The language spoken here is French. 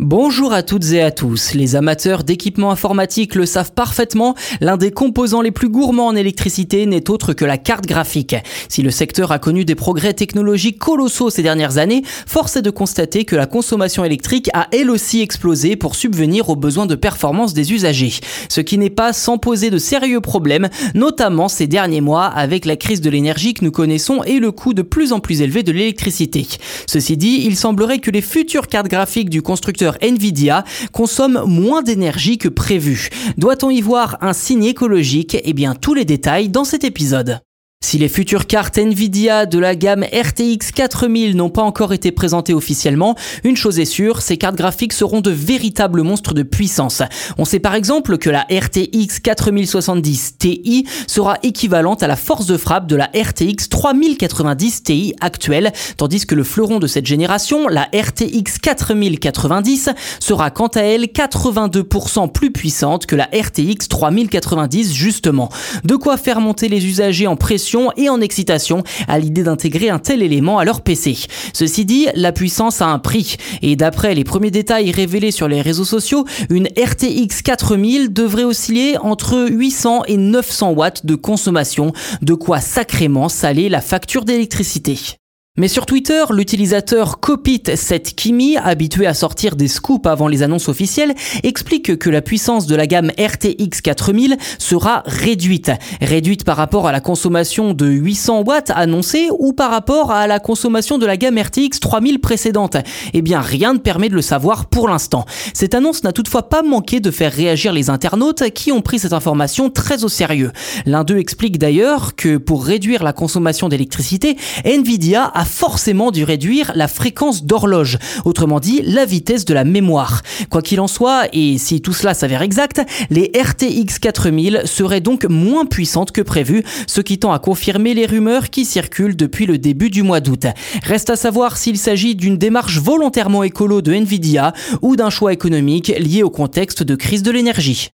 Bonjour à toutes et à tous. Les amateurs d'équipements informatiques le savent parfaitement, l'un des composants les plus gourmands en électricité n'est autre que la carte graphique. Si le secteur a connu des progrès technologiques colossaux ces dernières années, force est de constater que la consommation électrique a elle aussi explosé pour subvenir aux besoins de performance des usagers. Ce qui n'est pas sans poser de sérieux problèmes, notamment ces derniers mois avec la crise de l'énergie que nous connaissons et le coût de plus en plus élevé de l'électricité. Ceci dit, il semblerait que les futures cartes graphiques du constructeur Nvidia consomme moins d'énergie que prévu. Doit-on y voir un signe écologique? Eh bien, tous les détails dans cet épisode. Si les futures cartes Nvidia de la gamme RTX 4000 n'ont pas encore été présentées officiellement, une chose est sûre, ces cartes graphiques seront de véritables monstres de puissance. On sait par exemple que la RTX 4070 Ti sera équivalente à la force de frappe de la RTX 3090 Ti actuelle, tandis que le fleuron de cette génération, la RTX 4090, sera quant à elle 82% plus puissante que la RTX 3090 justement. De quoi faire monter les usagers en pression et en excitation à l'idée d'intégrer un tel élément à leur PC. Ceci dit, la puissance a un prix et d'après les premiers détails révélés sur les réseaux sociaux, une RTX 4000 devrait osciller entre 800 et 900 watts de consommation, de quoi sacrément saler la facture d'électricité. Mais sur Twitter, l'utilisateur Copit7Kimi, habitué à sortir des scoops avant les annonces officielles, explique que la puissance de la gamme RTX 4000 sera réduite. Réduite par rapport à la consommation de 800 watts annoncée ou par rapport à la consommation de la gamme RTX 3000 précédente. Eh bien, rien ne permet de le savoir pour l'instant. Cette annonce n'a toutefois pas manqué de faire réagir les internautes qui ont pris cette information très au sérieux. L'un d'eux explique d'ailleurs que pour réduire la consommation d'électricité, Nvidia forcément dû réduire la fréquence d'horloge, autrement dit la vitesse de la mémoire. Quoi qu'il en soit, et si tout cela s'avère exact, les RTX 4000 seraient donc moins puissantes que prévu, ce qui tend à confirmer les rumeurs qui circulent depuis le début du mois d'août. Reste à savoir s'il s'agit d'une démarche volontairement écolo de Nvidia ou d'un choix économique lié au contexte de crise de l'énergie.